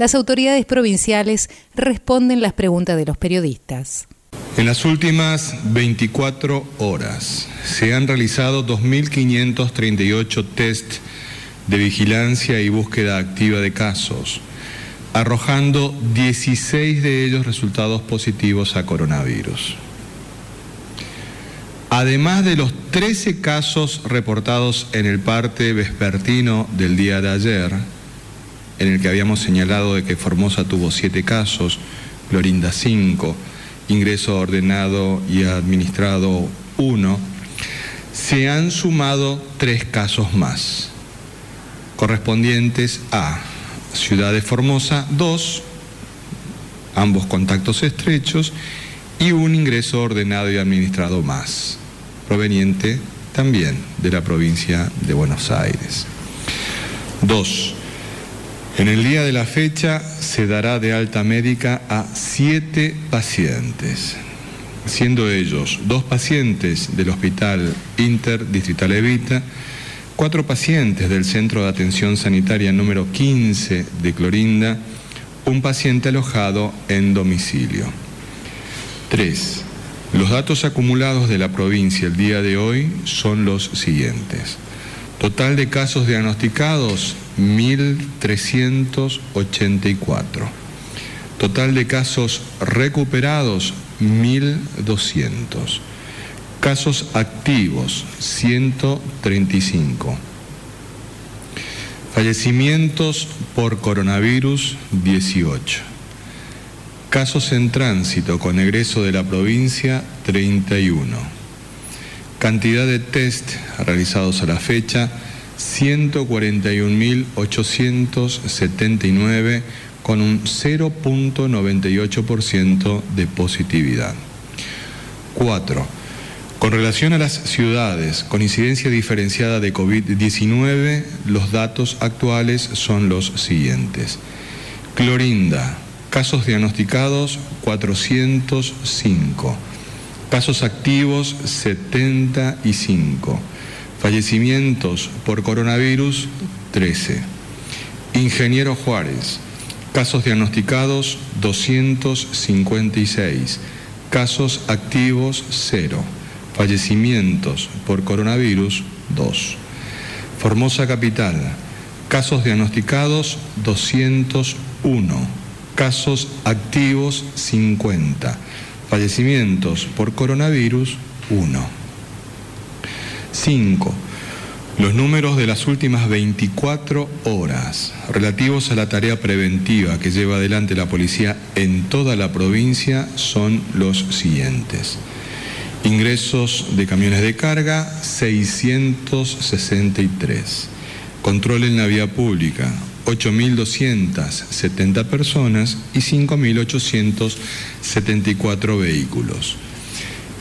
las autoridades provinciales responden las preguntas de los periodistas. En las últimas 24 horas se han realizado 2.538 test de vigilancia y búsqueda activa de casos, arrojando 16 de ellos resultados positivos a coronavirus. Además de los 13 casos reportados en el parte vespertino del día de ayer, en el que habíamos señalado de que Formosa tuvo 7 casos, Florinda 5, ingreso ordenado y administrado 1, se han sumado 3 casos más, correspondientes a Ciudad de Formosa 2, ambos contactos estrechos, y un ingreso ordenado y administrado más proveniente también de la provincia de Buenos Aires. Dos, en el día de la fecha se dará de alta médica a siete pacientes, siendo ellos dos pacientes del Hospital Interdistrital Evita, cuatro pacientes del Centro de Atención Sanitaria número 15 de Clorinda, un paciente alojado en domicilio. Tres, los datos acumulados de la provincia el día de hoy son los siguientes. Total de casos diagnosticados, 1.384. Total de casos recuperados, 1.200. Casos activos, 135. Fallecimientos por coronavirus, 18. Casos en tránsito con egreso de la provincia, 31. Cantidad de test realizados a la fecha, 141.879 con un 0.98% de positividad. 4. Con relación a las ciudades con incidencia diferenciada de COVID-19, los datos actuales son los siguientes. Clorinda, Casos diagnosticados 405. Casos activos 75. Fallecimientos por coronavirus 13. Ingeniero Juárez. Casos diagnosticados 256. Casos activos 0. Fallecimientos por coronavirus 2. Formosa Capital. Casos diagnosticados 201 casos activos 50, fallecimientos por coronavirus 1. 5. Los números de las últimas 24 horas relativos a la tarea preventiva que lleva adelante la policía en toda la provincia son los siguientes. Ingresos de camiones de carga 663. Control en la vía pública 8.270 personas y 5.874 vehículos.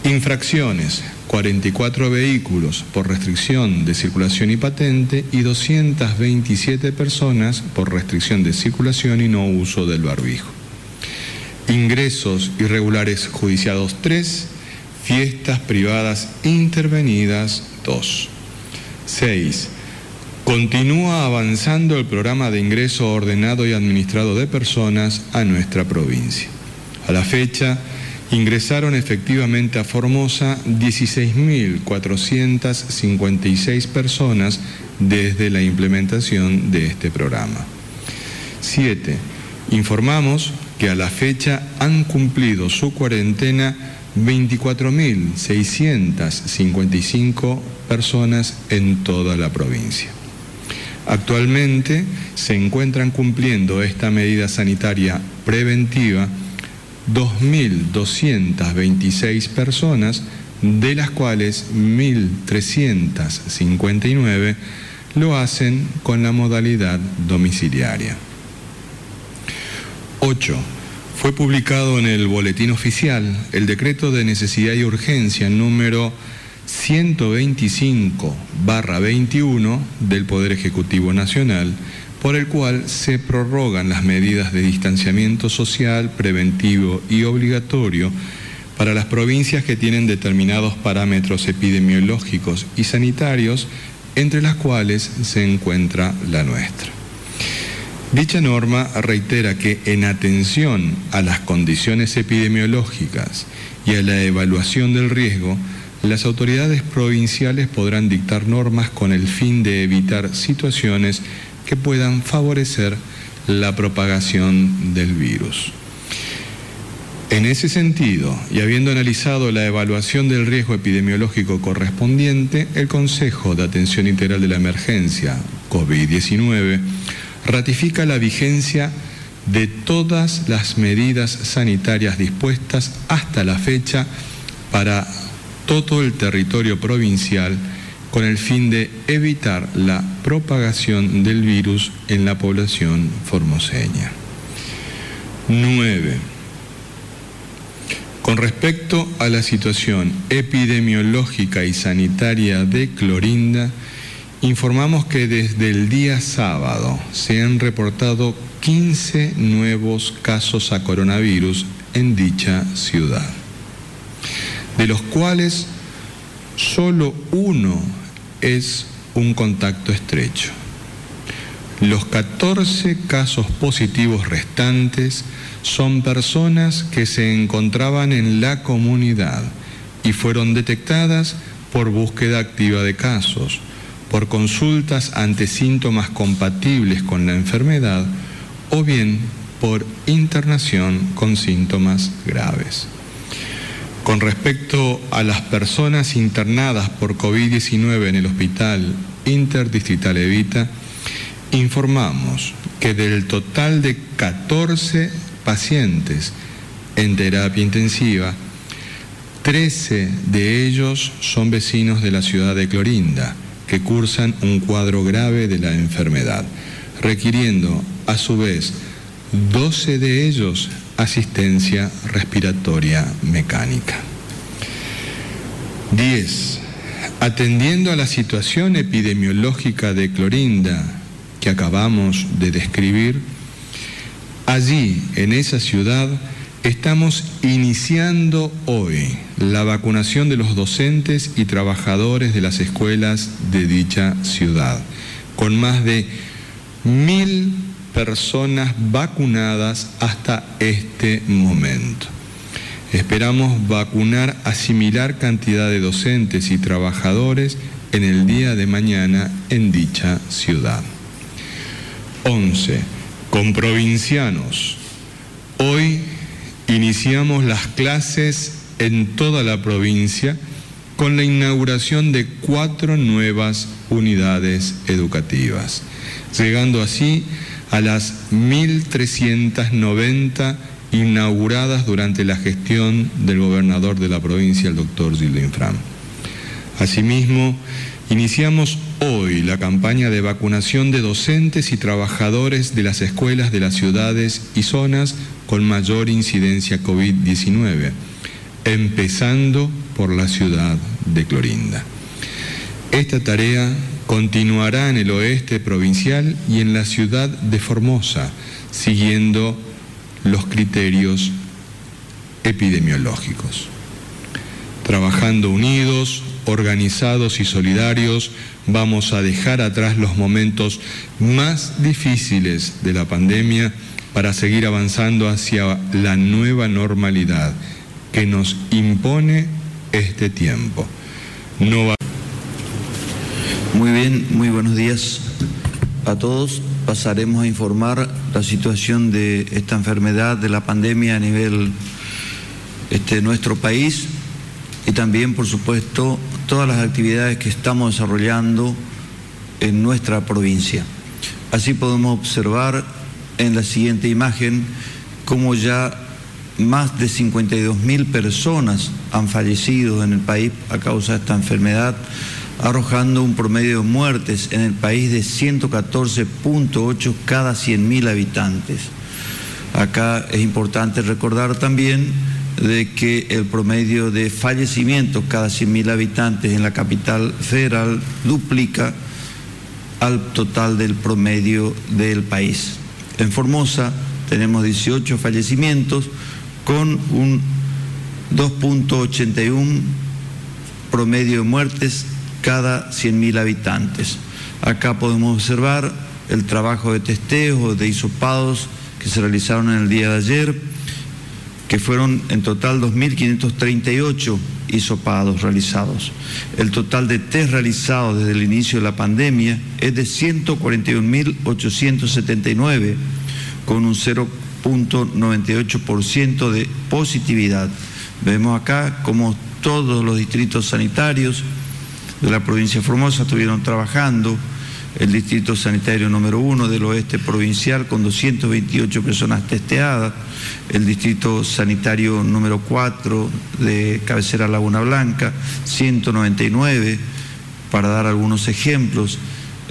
Infracciones, 44 vehículos por restricción de circulación y patente y 227 personas por restricción de circulación y no uso del barbijo. Ingresos irregulares judiciados 3, fiestas privadas intervenidas 2. 6 Continúa avanzando el programa de ingreso ordenado y administrado de personas a nuestra provincia. A la fecha, ingresaron efectivamente a Formosa 16.456 personas desde la implementación de este programa. 7. Informamos que a la fecha han cumplido su cuarentena 24.655 personas en toda la provincia. Actualmente se encuentran cumpliendo esta medida sanitaria preventiva 2.226 personas, de las cuales 1.359 lo hacen con la modalidad domiciliaria. 8. fue publicado en el Boletín Oficial el decreto de necesidad y urgencia número 125-21 del Poder Ejecutivo Nacional, por el cual se prorrogan las medidas de distanciamiento social, preventivo y obligatorio para las provincias que tienen determinados parámetros epidemiológicos y sanitarios, entre las cuales se encuentra la nuestra. Dicha norma reitera que en atención a las condiciones epidemiológicas y a la evaluación del riesgo, las autoridades provinciales podrán dictar normas con el fin de evitar situaciones que puedan favorecer la propagación del virus. En ese sentido, y habiendo analizado la evaluación del riesgo epidemiológico correspondiente, el Consejo de Atención Integral de la Emergencia COVID-19 ratifica la vigencia de todas las medidas sanitarias dispuestas hasta la fecha para todo el territorio provincial con el fin de evitar la propagación del virus en la población formoseña. 9. Con respecto a la situación epidemiológica y sanitaria de Clorinda, Informamos que desde el día sábado se han reportado 15 nuevos casos a coronavirus en dicha ciudad, de los cuales solo uno es un contacto estrecho. Los 14 casos positivos restantes son personas que se encontraban en la comunidad y fueron detectadas por búsqueda activa de casos por consultas ante síntomas compatibles con la enfermedad o bien por internación con síntomas graves. Con respecto a las personas internadas por COVID-19 en el Hospital Interdistrital Evita, informamos que del total de 14 pacientes en terapia intensiva, 13 de ellos son vecinos de la ciudad de Clorinda, que cursan un cuadro grave de la enfermedad, requiriendo a su vez 12 de ellos asistencia respiratoria mecánica. 10. Atendiendo a la situación epidemiológica de Clorinda que acabamos de describir, allí, en esa ciudad, Estamos iniciando hoy la vacunación de los docentes y trabajadores de las escuelas de dicha ciudad, con más de mil personas vacunadas hasta este momento. Esperamos vacunar a similar cantidad de docentes y trabajadores en el día de mañana en dicha ciudad. 11. Con provincianos. Hoy iniciamos las clases en toda la provincia con la inauguración de cuatro nuevas unidades educativas, llegando así las 1.390 inauguradas durante la gestión del gobernador de la provincia, el doctor Gildo Infram. Asimismo, iniciamos hoy la campaña de vacunación de docentes y trabajadores de las escuelas de las ciudades y zonas con mayor incidencia COVID-19, empezando por la ciudad de Clorinda. Esta tarea continuará en el oeste provincial y en la ciudad de Formosa, siguiendo los criterios epidemiológicos. Trabajando unidos, organizados y solidarios, vamos a dejar atrás los momentos más difíciles de la pandemia para seguir avanzando hacia la nueva normalidad que nos impone este tiempo. Muy bien, muy buenos días a todos. Pasaremos a informar la situación de esta enfermedad, de la pandemia a nivel este, de nuestro país y también, por supuesto, todas las actividades que estamos desarrollando en nuestra provincia. Así podemos observar en la siguiente imagen cómo ya más de 52 mil personas han fallecido en el país a causa de esta enfermedad, arrojando un promedio de muertes en el país de 114.8 cada 100 mil habitantes. Acá es importante recordar también de que el promedio de fallecimientos cada 100.000 habitantes en la capital federal duplica al total del promedio del país. En Formosa tenemos 18 fallecimientos con un 2.81 promedio de muertes cada 100.000 habitantes. Acá podemos observar el trabajo de testeo, de hisopados que se realizaron en el día de ayer, que fueron en total 2.538 hisopados realizados. El total de test realizados desde el inicio de la pandemia es de 141.879, con un 0.98% de positividad. Vemos acá cómo todos los distritos sanitarios de la provincia de Formosa estuvieron trabajando. El distrito sanitario número uno del oeste provincial con 228 personas testeadas, el distrito sanitario número 4 de cabecera Laguna Blanca, 199, para dar algunos ejemplos,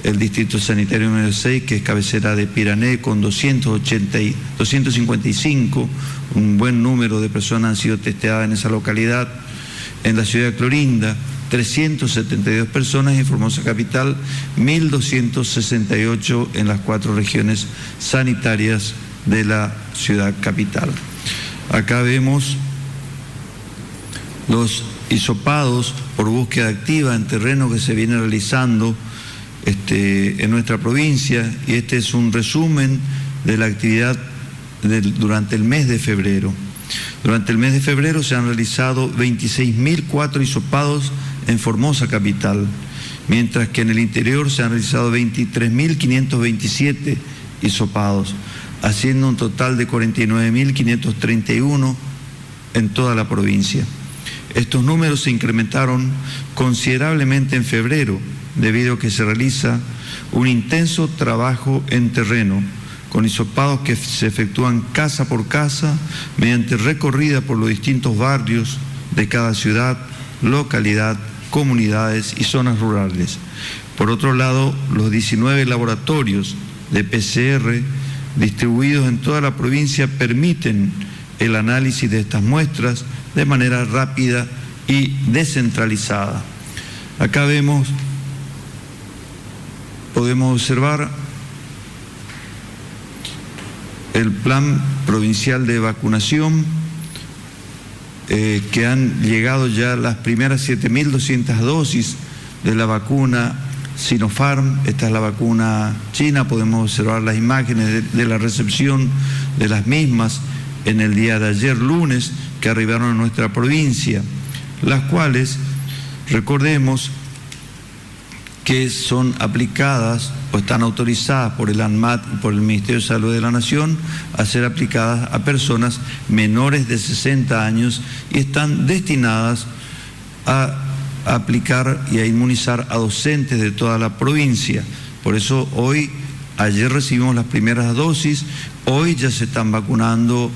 el distrito sanitario número 6, que es cabecera de Pirané, con 280 255, un buen número de personas han sido testeadas en esa localidad, en la ciudad de Clorinda, 372 personas en Formosa Capital, 1.268 en las cuatro regiones sanitarias de la ciudad capital. Acá vemos los hisopados por búsqueda activa en terreno que se viene realizando este, en nuestra provincia y este es un resumen de la actividad durante el mes de febrero. Durante el mes de febrero se han realizado 26.004 hisopados en Formosa capital, mientras que en el interior se han realizado 23.527 hisopados, haciendo un total de 49.531 en toda la provincia. Estos números se incrementaron considerablemente en febrero, debido a que se realiza un intenso trabajo en terreno, con hisopados que se efectúan casa por casa, mediante recorrida por los distintos barrios de cada ciudad, localidad comunidades y zonas rurales. Por otro lado, los 19 laboratorios de PCR distribuidos en toda la provincia permiten el análisis de estas muestras de manera rápida y descentralizada. Acá vemos, podemos observar el plan provincial de vacunación eh, que han llegado ya las primeras 7.200 dosis de la vacuna Sinopharm, esta es la vacuna china, podemos observar las imágenes de, la recepción de las mismas en el día de ayer lunes que arribaron a nuestra provincia, las cuales, recordemos, que son aplicadas o están autorizadas por el ANMAT y por el Ministerio de Salud de la Nación a ser aplicadas a personas menores de 60 años y están destinadas a aplicar y a inmunizar a docentes de toda la provincia. Por eso hoy, ayer recibimos las primeras dosis, hoy ya se están vacunando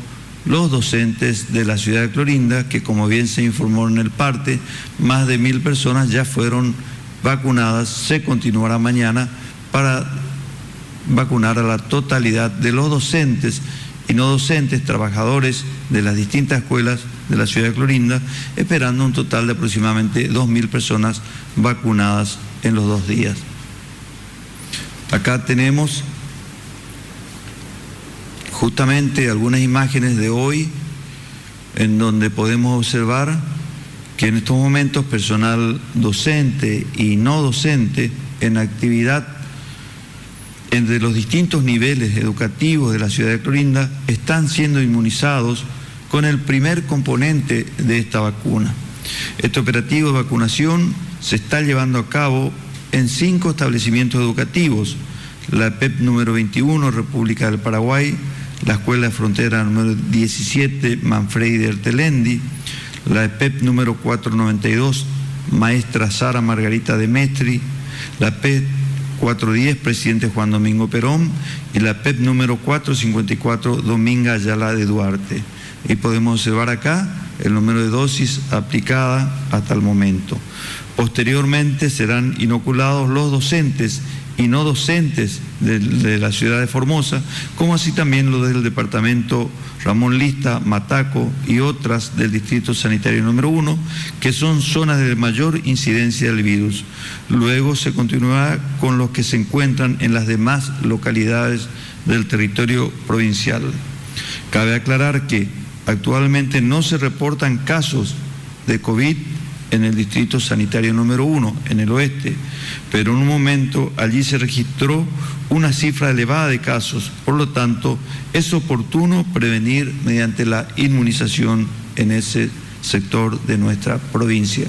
los docentes de la ciudad de Clorinda, que como bien se informó en el parte, más de mil personas ya fueron vacunadas, se continuará mañana para vacunar a la totalidad de los docentes y no docentes, trabajadores de las distintas escuelas de la ciudad de Clorinda, esperando un total de aproximadamente 2.000 personas vacunadas en los dos días. Acá tenemos justamente algunas imágenes de hoy en donde podemos observar que en estos momentos personal docente y no docente en actividad entre los distintos niveles educativos de la ciudad de Clorinda están siendo inmunizados con el primer componente de esta vacuna. Este operativo de vacunación se está llevando a cabo en cinco establecimientos educativos, la EPEP número 21, República del Paraguay, la Escuela de Frontera número 17, Manfredi de Ertelendi, la EPEP número 492, maestra Sara Margarita de Mestri, la PEP 410, presidente Juan Domingo Perón, y la PEP número 454, Dominga Ayala de Duarte. Y podemos observar acá el número de dosis aplicada hasta el momento. Posteriormente serán inoculados los docentes y no docentes de, la ciudad de Formosa, como así también los del departamento Ramón Lista, Mataco y otras del Distrito Sanitario número 1, que son zonas de mayor incidencia del virus. Luego se continuará con los que se encuentran en las demás localidades del territorio provincial. Cabe aclarar que actualmente no se reportan casos de COVID en el distrito sanitario número uno, en el oeste, pero en un momento allí se registró una cifra elevada de casos, por lo tanto es oportuno prevenir mediante la inmunización en ese sector de nuestra provincia.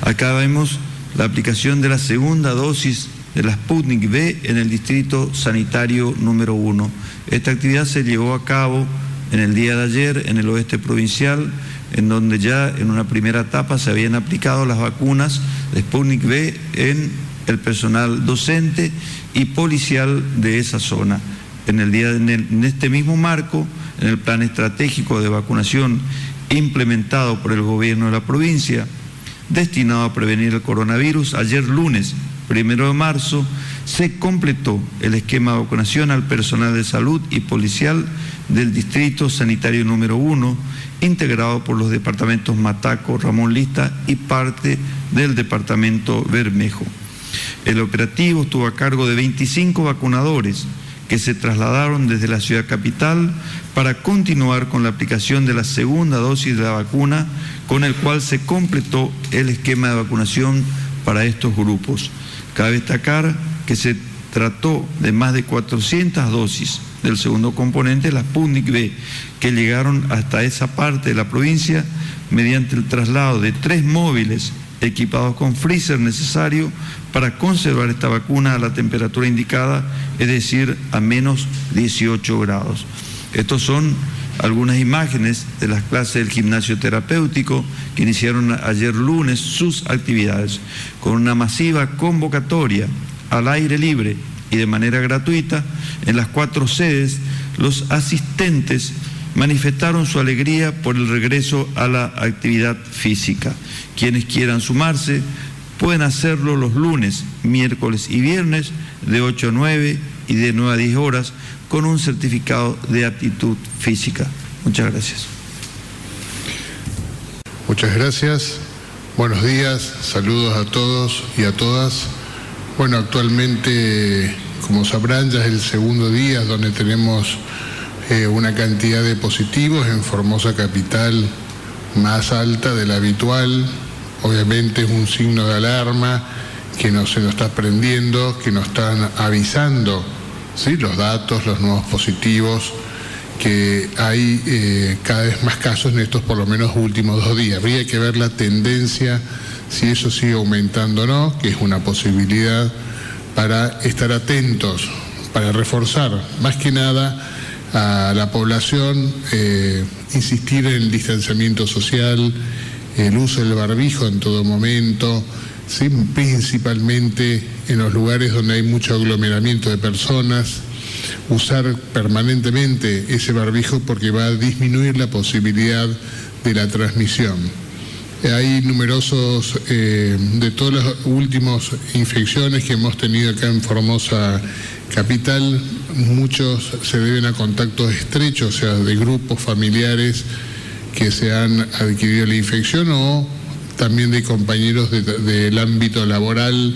Acá vemos la aplicación de la segunda dosis de la Sputnik V en el distrito sanitario número uno. Esta actividad se llevó a cabo en el día de ayer en el oeste provincial en donde ya en una primera etapa se habían aplicado las vacunas de Sputnik V en el personal docente y policial de esa zona. En, el día, en este mismo marco, en el plan estratégico de vacunación implementado por el gobierno de la provincia, destinado a prevenir el coronavirus, ayer lunes, primero de marzo, se completó el esquema de vacunación al personal de salud y policial del Distrito Sanitario número 1 integrado por los departamentos Mataco, Ramón Lista y parte del departamento Bermejo. El operativo estuvo a cargo de 25 vacunadores que se trasladaron desde la ciudad capital para continuar con la aplicación de la segunda dosis de la vacuna, con el cual se completó el esquema de vacunación para estos grupos. Cabe destacar que se trató de más de 400 dosis del segundo componente, las Sputnik B, que llegaron hasta esa parte de la provincia mediante el traslado de tres móviles equipados con freezer necesario para conservar esta vacuna a la temperatura indicada, es decir, a menos 18 grados. Estos son algunas imágenes de las clases del gimnasio terapéutico que iniciaron ayer lunes sus actividades, con una masiva convocatoria al aire libre y de manera gratuita en las cuatro sedes, los asistentes manifestaron su alegría por el regreso a la actividad física. Quienes quieran sumarse pueden hacerlo los lunes, miércoles y viernes de 8 a 9 y de 9 a 10 horas con un certificado de aptitud física. Muchas gracias. Muchas gracias. Buenos días, saludos a todos y a todas. Bueno, actualmente, como sabrán, ya es el segundo día donde tenemos eh, una cantidad de positivos en Formosa Capital más alta de la habitual. Obviamente es un signo de alarma que no se nos está prendiendo, que nos están avisando ¿sí? los datos, los nuevos positivos, que hay eh, cada vez más casos en estos por lo menos últimos dos días. Habría que ver la tendencia si eso sigue aumentando o no, que es una posibilidad para estar atentos, para reforzar más que nada a la población, eh, insistir en el distanciamiento social, el uso del barbijo en todo momento, principalmente en los lugares donde hay mucho aglomeramiento de personas, usar permanentemente ese barbijo porque va a disminuir la posibilidad de la transmisión. Hay numerosos, eh, de todas las últimas infecciones que hemos tenido acá en Formosa Capital, muchos se deben a contactos estrechos, o sea, de grupos familiares que se han adquirido la infección o también de compañeros del ámbito laboral.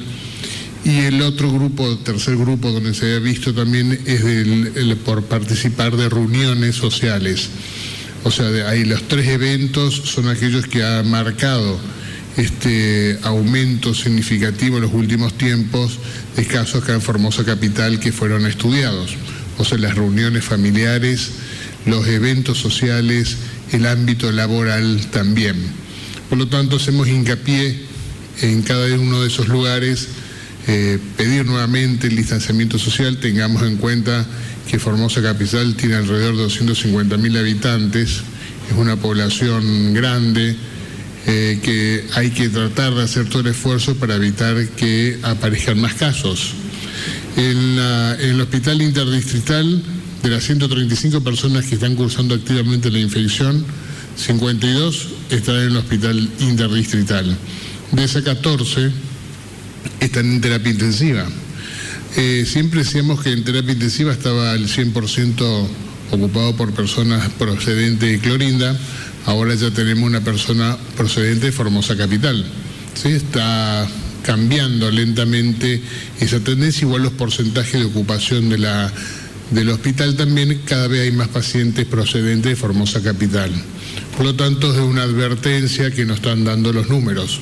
Y el otro grupo, tercer grupo donde se ha visto también es por participar de reuniones sociales. O sea, ahí los tres eventos son aquellos que han marcado este aumento significativo en los últimos tiempos de casos acá en Formosa Capital que fueron estudiados. O sea, las reuniones familiares, los eventos sociales, el ámbito laboral también. Por lo tanto, hacemos hincapié en cada uno de esos lugares, eh, pedir nuevamente el distanciamiento social, tengamos en cuenta que Formosa Capital tiene alrededor de 250.000 habitantes, es una población grande, eh, que hay que tratar de hacer todo el esfuerzo para evitar que aparezcan más casos. En, el hospital interdistrital, de las 135 personas que están cursando activamente la infección, 52 están en el hospital interdistrital. De esas 14 están en terapia intensiva. Eh, siempre decíamos que en terapia intensiva estaba el 100% ocupado por personas procedentes de Clorinda, ahora ya tenemos una persona procedente de Formosa Capital. ¿sí? Está cambiando lentamente esa tendencia, igual los porcentajes de ocupación de la, del hospital también, cada vez hay más pacientes procedentes de Formosa Capital. Por lo tanto, es una advertencia que nos están dando los números.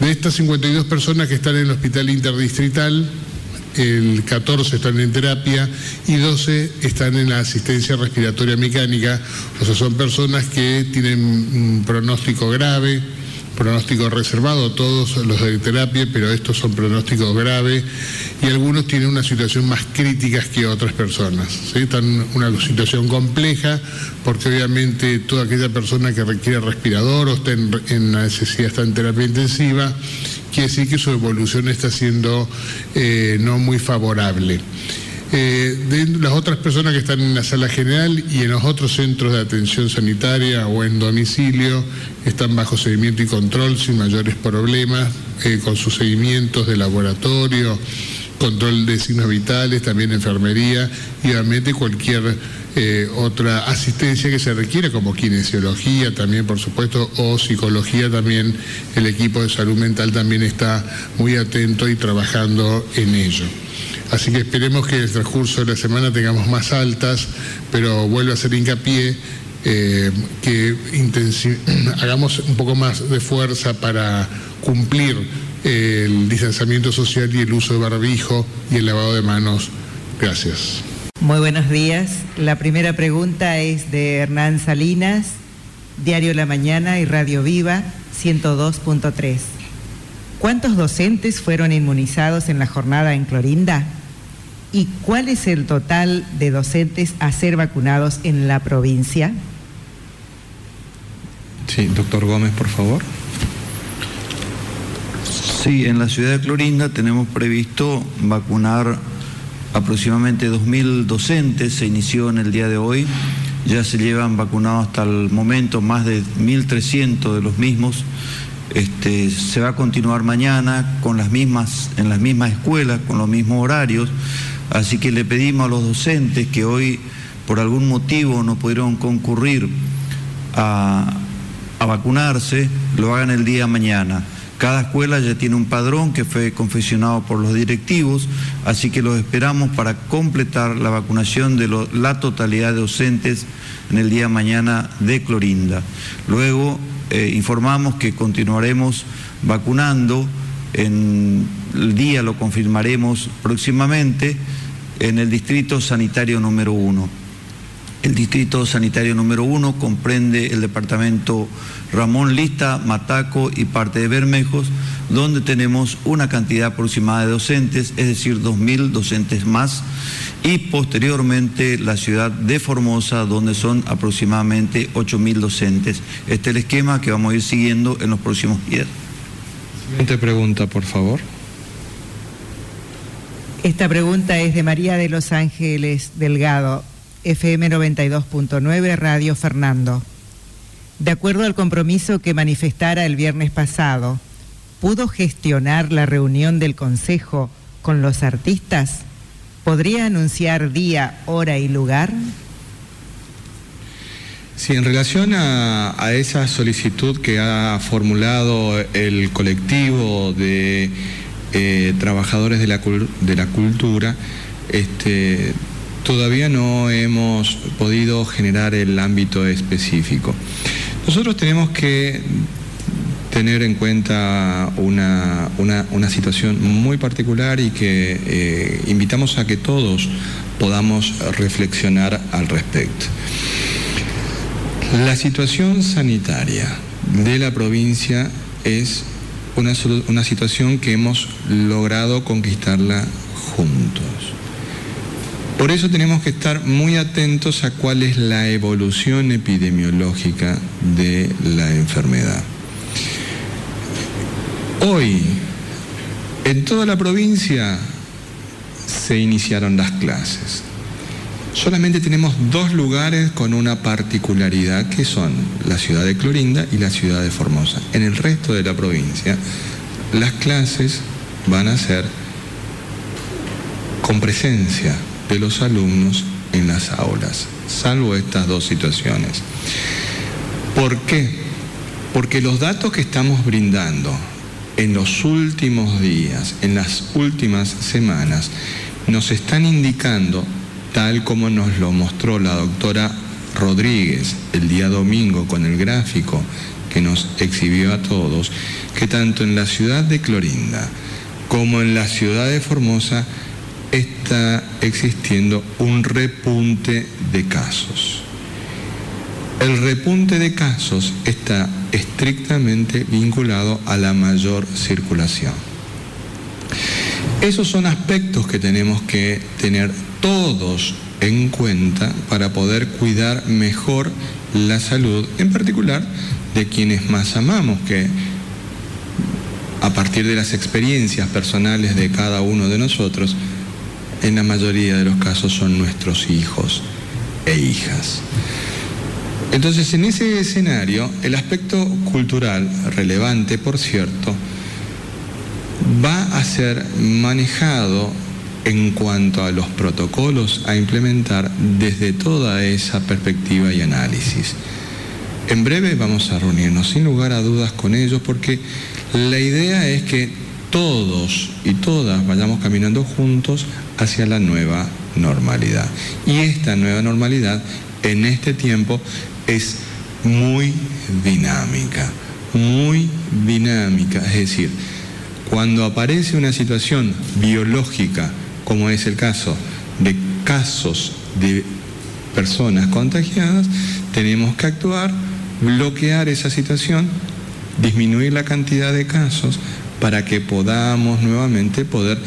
De estas 52 personas que están en el hospital interdistrital, el 14 están en terapia y 12 están en la asistencia respiratoria mecánica, o sea, son personas que tienen un pronóstico grave, pronóstico reservado, todos los de terapia, pero estos son pronósticos graves y algunos tienen una situación más crítica que otras personas. Están en una situación compleja porque obviamente toda aquella persona que requiere respirador o está en, en necesidad está en terapia intensiva, quiere decir que su evolución está siendo eh, no muy favorable. Eh, las otras personas que están en la sala general y en los otros centros de atención sanitaria o en domicilio están bajo seguimiento y control sin mayores problemas, eh, con sus seguimientos de laboratorio, control de signos vitales, también enfermería y obviamente cualquier eh, otra asistencia que se requiera, como kinesiología también, por supuesto, o psicología también. El equipo de salud mental también está muy atento y trabajando en ello. Así que esperemos que en el transcurso de la semana tengamos más altas, pero vuelvo a hacer hincapié eh, que hagamos un poco más de fuerza para cumplir el distanciamiento social y el uso de barbijo y el lavado de manos. Gracias. Muy buenos días. La primera pregunta es de Hernán Salinas, Diario La Mañana y Radio Viva 102.3. ¿Cuántos docentes fueron inmunizados en la jornada en Clorinda? ¿Y cuál es el total de docentes a ser vacunados en la provincia? Sí, doctor Gómez, por favor. Sí, en la ciudad de Clorinda tenemos previsto vacunar aproximadamente 2.000 docentes, se inició en el día de hoy, ya se llevan vacunados hasta el momento más de 1.300 de los mismos este, se va a continuar mañana con las mismas, en las mismas escuelas, con los mismos horarios. Así que le pedimos a los docentes que hoy por algún motivo no pudieron concurrir a, a vacunarse, lo hagan el día mañana. Cada escuela ya tiene un padrón que fue confeccionado por los directivos, así que los esperamos para completar la vacunación de la totalidad de docentes en el día mañana de Clorinda. Luego eh, informamos que continuaremos vacunando, en el día lo confirmaremos próximamente, en el distrito sanitario número uno. El distrito sanitario número uno comprende el departamento Ramón Lista, Mataco y parte de Bermejos, donde tenemos una cantidad aproximada de docentes, es decir, 2.000 docentes más, y posteriormente la ciudad de Formosa, donde son aproximadamente 8.000 docentes. Este es el esquema que vamos a ir siguiendo en los próximos días. Siguiente pregunta, por favor. Esta pregunta es de María de Los Ángeles Delgado. FM 92.9 Radio Fernando. De acuerdo al compromiso que manifestara el viernes pasado, ¿pudo gestionar la reunión del Consejo con los artistas? ¿Podría anunciar día, hora y lugar? Sí, en relación a, esa solicitud que ha formulado el colectivo de eh, trabajadores de la, de la cultura, este, todavía no hemos podido generar el ámbito específico. Nosotros tenemos que tener en cuenta una, una, situación muy particular y que eh, invitamos a que todos podamos reflexionar al respecto. La situación sanitaria de la provincia es una, una situación que hemos logrado conquistarla juntos. Por eso tenemos que estar muy atentos a cuál es la evolución epidemiológica de la enfermedad. Hoy, en toda la provincia se iniciaron las clases. Solamente tenemos dos lugares con una particularidad que son la ciudad de Clorinda y la ciudad de Formosa. En el resto de la provincia las clases van a ser con presencia de los alumnos en las aulas, salvo estas dos situaciones. ¿Por qué? Porque los datos que estamos brindando en los últimos días, en las últimas semanas, nos están indicando, tal como nos lo mostró la doctora Rodríguez el día domingo con el gráfico que nos exhibió a todos, que tanto en la ciudad de Clorinda como en la ciudad de Formosa está existiendo un repunte de casos. El repunte de casos está estrictamente vinculado a la mayor circulación. Esos son aspectos que tenemos que tener todos en cuenta para poder cuidar mejor la salud, en particular de quienes más amamos, que a partir de las experiencias personales de cada uno de nosotros, en la mayoría de los casos son nuestros hijos e hijas. Entonces, en ese escenario, el aspecto cultural, relevante por cierto, va a ser manejado en cuanto a los protocolos a implementar desde toda esa perspectiva y análisis. En breve vamos a reunirnos sin lugar a dudas con ellos porque la idea es que todos y todas vayamos caminando juntos hacia la nueva normalidad. Y esta nueva normalidad en este tiempo es muy dinámica, muy dinámica. Es decir, cuando aparece una situación biológica, como es el caso de casos de personas contagiadas, tenemos que actuar, bloquear esa situación, disminuir la cantidad de casos para que podamos nuevamente poder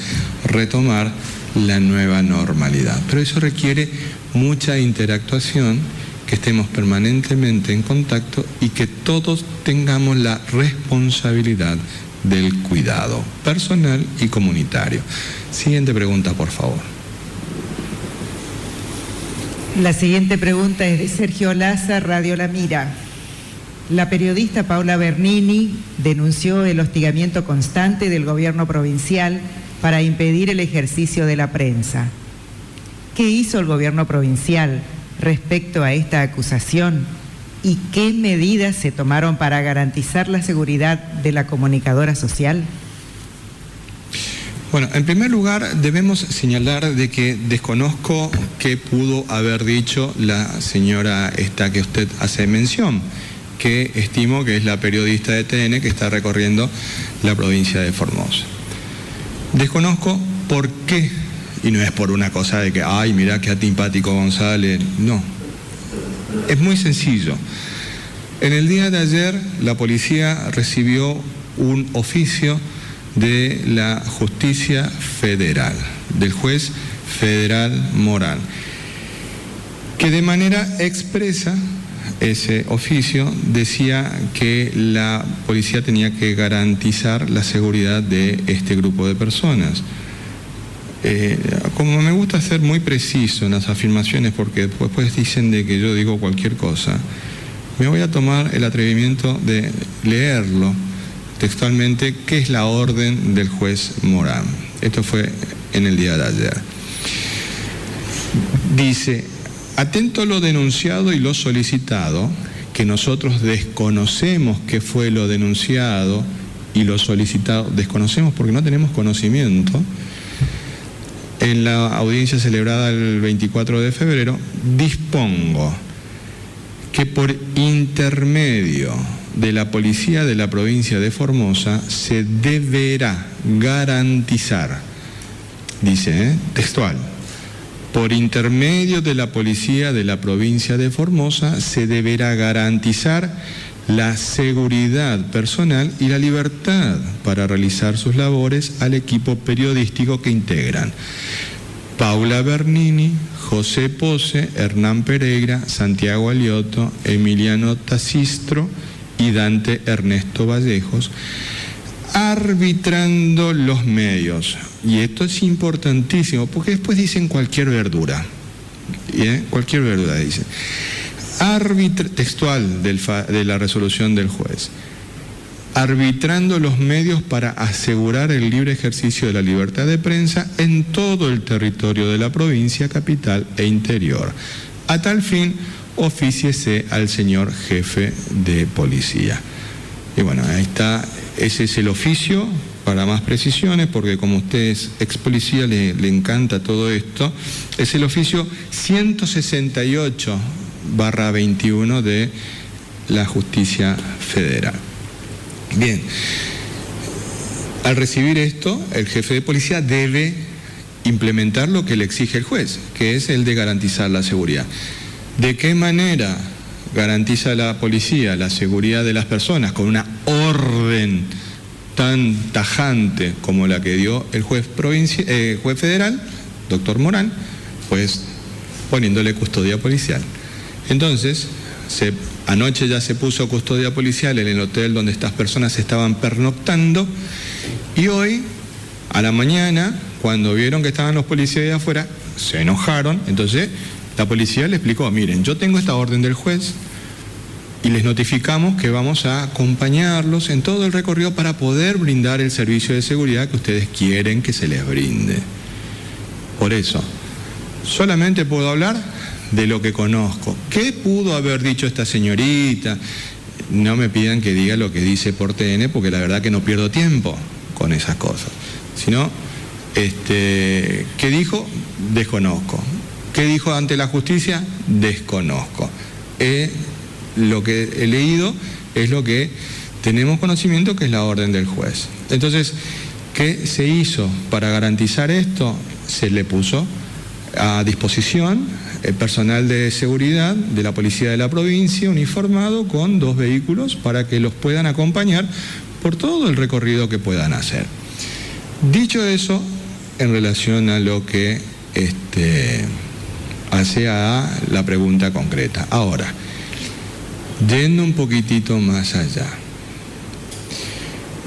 retomar la nueva normalidad. Pero eso requiere mucha interactuación, que estemos permanentemente en contacto y que todos tengamos la responsabilidad del cuidado personal y comunitario. Siguiente pregunta, por favor. La siguiente pregunta es de Sergio Laza, Radio La Mira. La periodista Paula Bernini denunció el hostigamiento constante del gobierno provincial para impedir el ejercicio de la prensa. ¿Qué hizo el gobierno provincial respecto a esta acusación y qué medidas se tomaron para garantizar la seguridad de la comunicadora social? Bueno, en primer lugar debemos señalar de que desconozco qué pudo haber dicho la señora esta que usted hace mención, que estimo que es la periodista de TN que está recorriendo la provincia de Formosa. Desconozco por qué, y no es por una cosa de que, ay, mira qué antipático González, no. Es muy sencillo. En el día de ayer la policía recibió un oficio de la justicia federal, del juez federal Morán, que de manera expresa ese oficio decía que la policía tenía que garantizar la seguridad de este grupo de personas. Eh, como me gusta ser muy preciso en las afirmaciones, porque después dicen de que yo digo cualquier cosa, me voy a tomar el atrevimiento de leerlo textualmente, qué es la orden del juez Morán. Esto fue en el día de ayer. Dice, Atento a lo denunciado y lo solicitado, que nosotros desconocemos qué fue lo denunciado y lo solicitado, desconocemos porque no tenemos conocimiento, en la audiencia celebrada el 24 de febrero, dispongo que por intermedio de la policía de la provincia de Formosa se deberá garantizar, dice, ¿eh? textual, por intermedio de la policía de la provincia de Formosa se deberá garantizar la seguridad personal y la libertad para realizar sus labores al equipo periodístico que integran. Paula Bernini, José Pose, Hernán Pereira, Santiago Alioto, Emiliano Tacistro y Dante Ernesto Vallejos, arbitrando los medios. Y esto es importantísimo, porque después dicen cualquier verdura. ¿eh? Cualquier verdura dice. Textual de la resolución del juez. arbitrando los medios para asegurar el libre ejercicio de la libertad de prensa en todo el territorio de la provincia, capital e interior. A tal fin, oficiese al señor jefe de policía. Y bueno, ahí está, ese es el oficio, para más precisiones, porque como usted es ex policía, le encanta todo esto, es el oficio 168 barra 21 de la justicia federal. Bien, al recibir esto, el jefe de policía debe implementar lo que le exige el juez, que es el de garantizar la seguridad. ¿De qué manera garantiza la policía la seguridad de las personas con una orden tan tajante como la que dio el juez, eh, juez federal, doctor Morán? Pues poniéndole custodia policial. Entonces, Anoche ya se puso custodia policial en el hotel donde estas personas estaban pernoctando y hoy, a la mañana, cuando vieron que estaban los policías de afuera, se enojaron. Entonces, la policía le explicó, miren, yo tengo esta orden del juez y les notificamos que vamos a acompañarlos en todo el recorrido para poder brindar el servicio de seguridad que ustedes quieren que se les brinde. Por eso, solamente puedo hablar de lo que conozco. ¿Qué pudo haber dicho esta señorita? No me pidan que diga lo que dice por TN, porque la verdad que no pierdo tiempo con esas cosas. Sino, este, ¿qué dijo? Desconozco. ¿Qué dijo ante la justicia? Desconozco. lo que he leído es lo que tenemos conocimiento que es la orden del juez. Entonces, ¿qué se hizo para garantizar esto? Se le puso a disposición el personal de seguridad de la policía de la provincia uniformado con dos vehículos para que los puedan acompañar por todo el recorrido que puedan hacer. Dicho eso, en relación a lo que este, hace a la pregunta concreta. Ahora, yendo un poquitito más allá.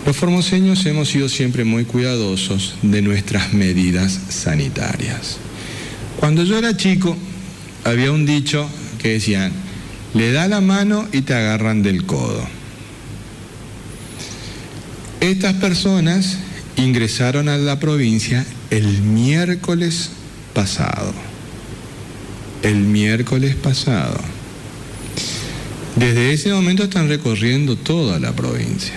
Los formoseños hemos sido siempre muy cuidadosos de nuestras medidas sanitarias. Cuando yo era chico, había un dicho que decían, le da la mano y te agarran del codo. Estas personas ingresaron a la provincia el miércoles pasado. El miércoles pasado. Desde ese momento están recorriendo toda la provincia.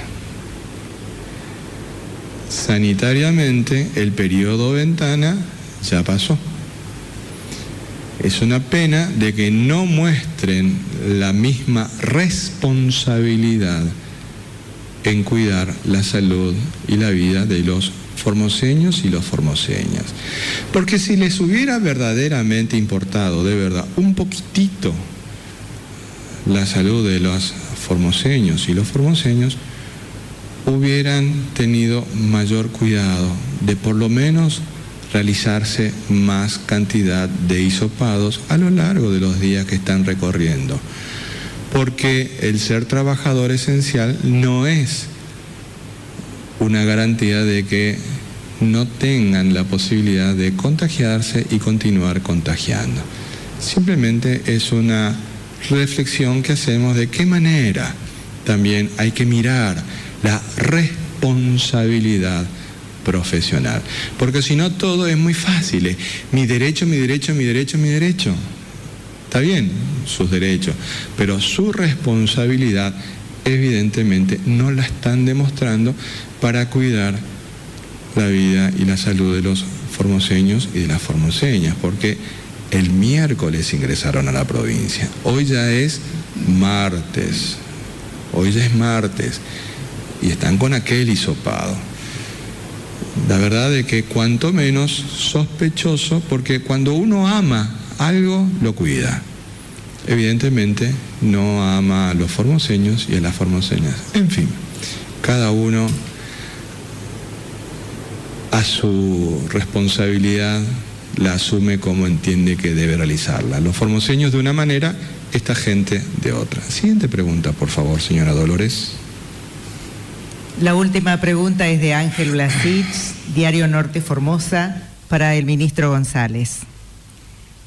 Sanitariamente el periodo ventana ya pasó. Es una pena de que no muestren la misma responsabilidad en cuidar la salud y la vida de los formoseños y los formoseñas. Porque si les hubiera verdaderamente importado, de verdad, un poquitito la salud de los formoseños y los formoseños, hubieran tenido mayor cuidado de por lo menos realizarse más cantidad de hisopados a lo largo de los días que están recorriendo. Porque el ser trabajador esencial no es una garantía de que no tengan la posibilidad de contagiarse y continuar contagiando. Simplemente es una reflexión que hacemos de qué manera también hay que mirar la responsabilidad profesional. Porque si no todo es muy fácil. Mi derecho, mi derecho, mi derecho, mi derecho. Está bien, sus derechos, pero su responsabilidad evidentemente no la están demostrando para cuidar la vida y la salud de los formoseños y de las formoseñas, porque el miércoles ingresaron a la provincia. Hoy ya es martes, hoy ya es martes y están con aquel hisopado la verdad de que cuanto menos sospechoso, porque cuando uno ama algo, lo cuida. Evidentemente no ama a los formoseños y a las formoseñas. En fin, cada uno a su responsabilidad la asume como entiende que debe realizarla. Los formoseños de una manera, esta gente de otra. Siguiente pregunta, por favor, señora Dolores. La última pregunta es de Ángel Blasich, Diario Norte Formosa, para el ministro González.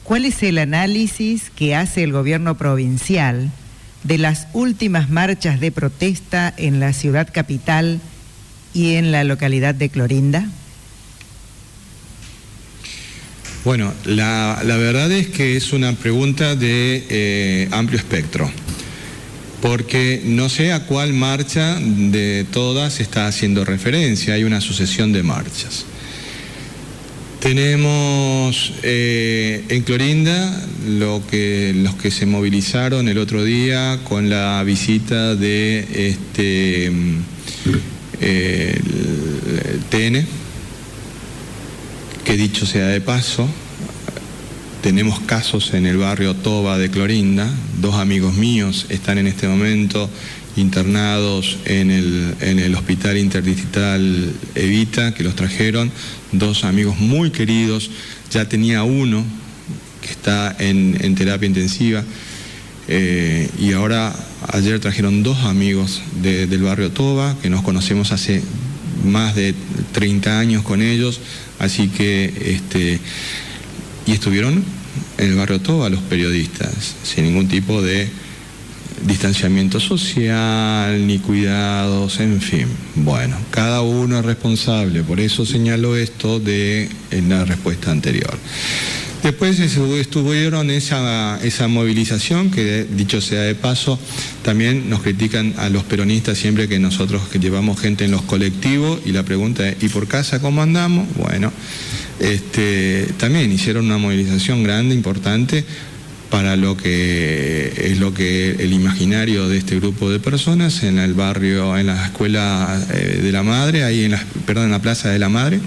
¿Cuál es el análisis que hace el gobierno provincial de las últimas marchas de protesta en la ciudad capital y en la localidad de Clorinda? Bueno, la, verdad es que es una pregunta de eh, amplio espectro, porque no sé a cuál marcha de todas está haciendo referencia, hay una sucesión de marchas. Tenemos eh, en Clorinda lo que, los que se movilizaron el otro día con la visita de este, eh, TN, que dicho sea de paso, tenemos casos en el barrio Toba de Clorinda, dos amigos míos están en este momento internados en el, hospital interdistrital Evita, que los trajeron, dos amigos muy queridos, ya tenía uno que está en, terapia intensiva, eh, y ahora ayer trajeron dos amigos del barrio Toba, que nos conocemos hace más de 30 años con ellos, Así que, este, y estuvieron el barrio Toba los periodistas, sin ningún tipo de distanciamiento social, ni cuidados, en fin. Bueno, cada uno es responsable, por eso señalo esto de en la respuesta anterior. Después estuvieron esa, esa movilización, que dicho sea de paso, también nos critican a los peronistas siempre que nosotros que llevamos gente en los colectivos y la pregunta es, ¿y por casa cómo andamos? Bueno, este, también hicieron una movilización grande, importante, para lo que es lo que el imaginario de este grupo de personas en el barrio, en la escuela eh, de la madre, ahí en la, perdón, en la plaza de la madre.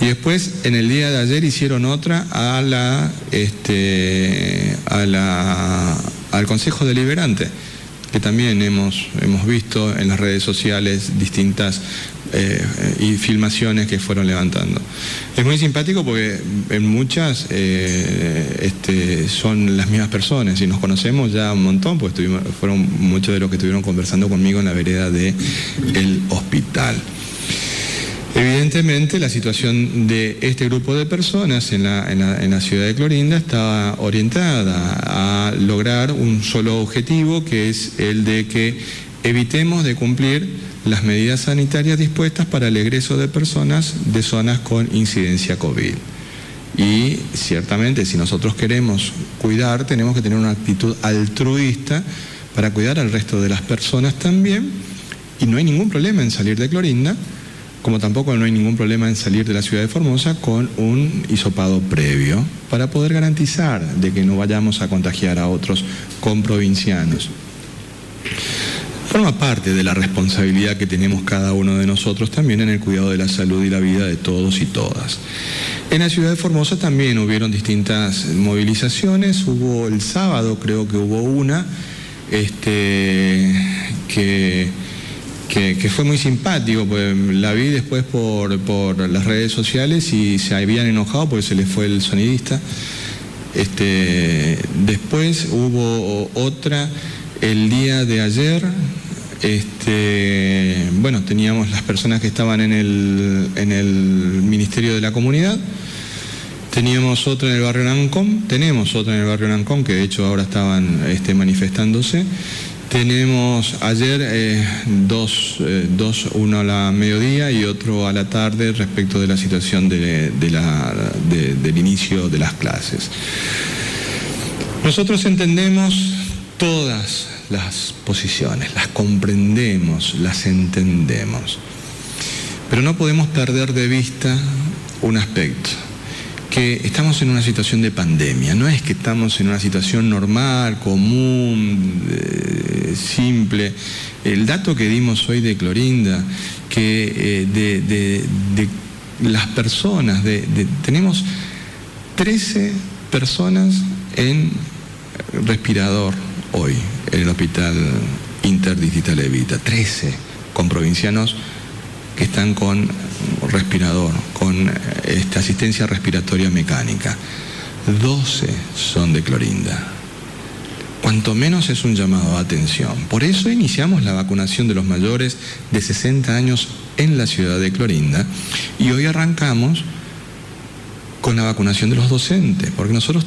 Y después, en el día de ayer, hicieron otra este, a la, al Consejo Deliberante, que también hemos, hemos visto en las redes sociales distintas eh, y filmaciones que fueron levantando. Es muy simpático porque en muchas eh, este, son las mismas personas y nos conocemos ya un montón, pues fueron muchos de los que estuvieron conversando conmigo en la vereda del el hospital. Evidentemente la situación de este grupo de personas en la, ciudad de Clorinda estaba orientada a lograr un solo objetivo, que es el de que evitemos de cumplir las medidas sanitarias dispuestas para el egreso de personas de zonas con incidencia COVID. Y ciertamente si nosotros queremos cuidar, tenemos que tener una actitud altruista para cuidar al resto de las personas también. Y no hay ningún problema en salir de Clorinda como tampoco no hay ningún problema en salir de la ciudad de Formosa con un hisopado previo para poder garantizar de que no vayamos a contagiar a otros comprovincianos. Forma parte de la responsabilidad que tenemos cada uno de nosotros también en el cuidado de la salud y la vida de todos y todas. En la ciudad de Formosa también hubieron distintas movilizaciones, hubo el sábado creo que hubo una, este, que que, fue muy simpático, pues la vi después por, las redes sociales y se habían enojado porque se les fue el sonidista. Este, después hubo otra el día de ayer. Este, bueno, teníamos las personas que estaban en el, en el Ministerio de la Comunidad. Teníamos otra en el barrio Nancom, tenemos otra en el barrio Nancom, que de hecho ahora estaban este, manifestándose. Tenemos ayer eh, dos, eh, dos, uno a la mediodía y otro a la tarde respecto de la situación de, del inicio de las clases. Nosotros entendemos todas las posiciones, las comprendemos, las entendemos, pero no podemos perder de vista un aspecto que estamos en una situación de pandemia, no es que estamos en una situación normal, común, eh, simple. El dato que dimos hoy de Clorinda, que eh, de, las personas, tenemos 13 personas en respirador hoy en el Hospital Interdigital Evita, 13 con provincianos que están con respirador, con esta asistencia respiratoria mecánica. 12 son de Clorinda. Cuanto menos es un llamado a atención. Por eso iniciamos la vacunación de los mayores de 60 años en la ciudad de Clorinda y hoy arrancamos con la vacunación de los docentes, porque nosotros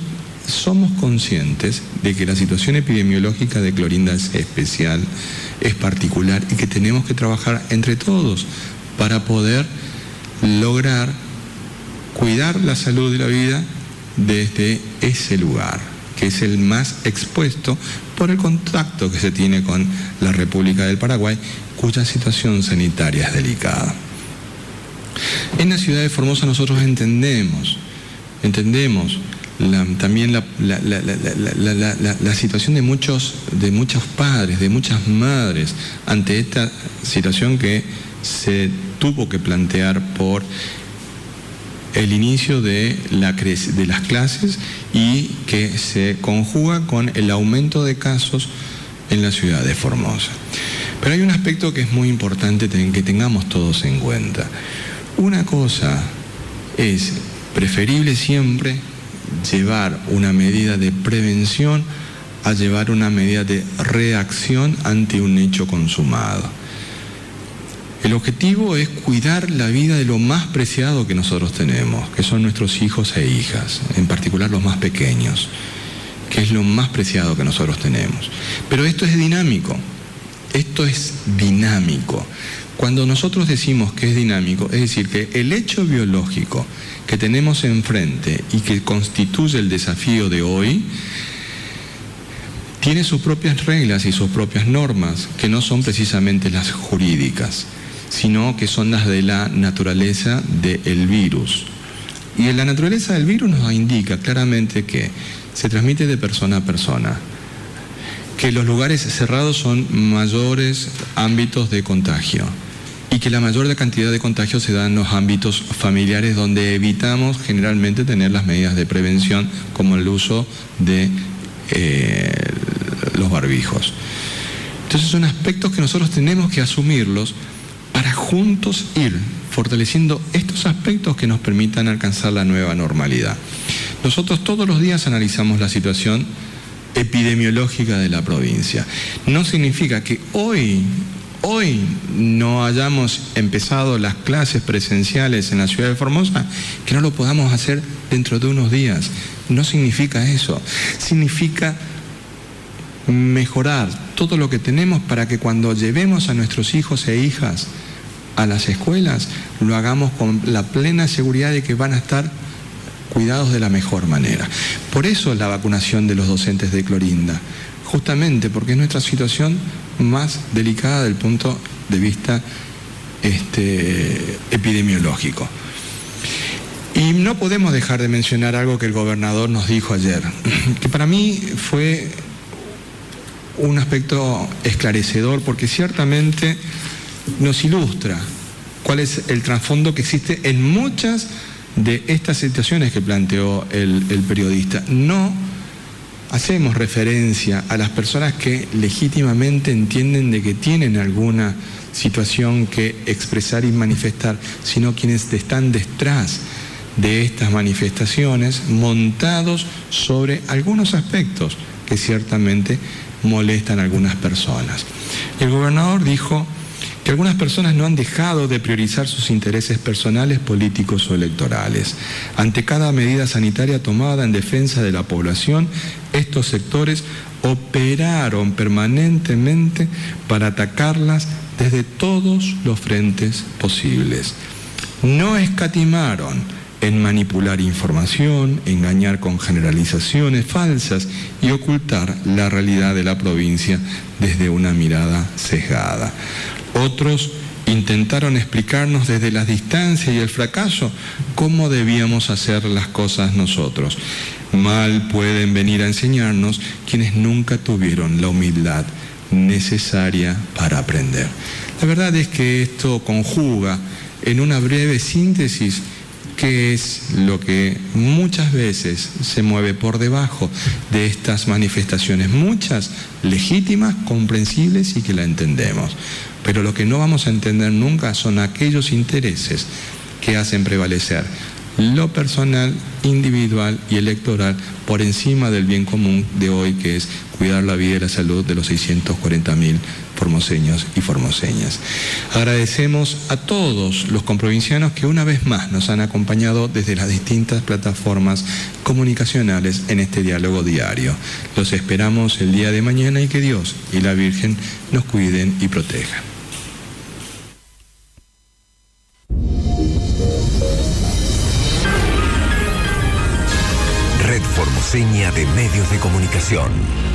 somos conscientes de que la situación epidemiológica de Clorinda es especial, es particular y que tenemos que trabajar entre todos para poder lograr cuidar la salud y la vida desde ese lugar, que es el más expuesto por el contacto que se tiene con la República del Paraguay, cuya situación sanitaria es delicada. En la ciudad de Formosa nosotros entendemos, entendemos también la, la, situación de muchos, de muchos padres, de muchas madres ante esta situación que se tuvo que plantear por el inicio de, de las clases y que se conjuga con el aumento de casos en la ciudad de Formosa. Pero hay un aspecto que es muy importante que tengamos todos en cuenta. Una cosa es preferible siempre llevar una medida de prevención a llevar una medida de reacción ante un hecho consumado. El objetivo es cuidar la vida de lo más preciado que nosotros tenemos, que son nuestros hijos e hijas, en particular los más pequeños, que es lo más preciado que nosotros tenemos. Pero esto es dinámico, esto es dinámico. Cuando nosotros decimos que es dinámico, es decir, que el hecho biológico que tenemos enfrente y que constituye el desafío de hoy, tiene sus propias reglas y sus propias normas, que no son precisamente las jurídicas, sino que son las de la naturaleza del virus. Y la naturaleza del virus nos indica claramente que se transmite de persona a persona, que los lugares cerrados son mayores ámbitos de contagio y que la mayor cantidad de contagios se da en los ámbitos familiares donde evitamos generalmente tener las medidas de prevención como el uso de eh, los barbijos. Entonces son aspectos que nosotros tenemos que asumirlos para juntos ir fortaleciendo estos aspectos que nos permitan alcanzar la nueva normalidad. Nosotros todos los días analizamos la situación epidemiológica de la provincia. No significa que hoy hoy no hayamos empezado las clases presenciales en la ciudad de Formosa, que no lo podamos hacer dentro de unos días. No significa eso. Significa mejorar todo lo que tenemos para que cuando llevemos a nuestros hijos e hijas a las escuelas, lo hagamos con la plena seguridad de que van a estar cuidados de la mejor manera. Por eso la vacunación de los docentes de Clorinda, justamente porque es nuestra situación más delicada del punto de vista este, epidemiológico. Y no podemos dejar de mencionar algo que el gobernador nos dijo ayer, que para mí fue un aspecto esclarecedor porque ciertamente nos ilustra cuál es el trasfondo que existe en muchas de estas situaciones que planteó el, periodista. No hacemos referencia a las personas que legítimamente entienden de que tienen alguna situación que expresar y manifestar, sino quienes están detrás de estas manifestaciones montados sobre algunos aspectos que ciertamente molestan a algunas personas. El gobernador dijo que algunas personas no han dejado de priorizar sus intereses personales, políticos o electorales. Ante cada medida sanitaria tomada en defensa de la población, estos sectores operaron permanentemente para atacarlas desde todos los frentes posibles. No escatimaron en manipular información, engañar con generalizaciones falsas y ocultar la realidad de la provincia desde una mirada sesgada. Otros intentaron explicarnos desde la distancia y el fracaso cómo debíamos hacer las cosas nosotros. Mal pueden venir a enseñarnos quienes nunca tuvieron la humildad necesaria para aprender. La verdad es que esto conjuga en una breve síntesis que es lo que muchas veces se mueve por debajo de estas manifestaciones, muchas legítimas, comprensibles y que la entendemos. Pero lo que no vamos a entender nunca son aquellos intereses que hacen prevalecer lo personal, individual y electoral por encima del bien común de hoy, que es cuidar la vida y la salud de los 640 mil formoseños y formoseñas. Agradecemos a todos los comprovincianos que una vez más nos han acompañado desde las distintas plataformas comunicacionales en este diálogo diario. Los esperamos el día de mañana y que Dios y la Virgen nos cuiden y protejan. Red Formoseña de Medios de Comunicación.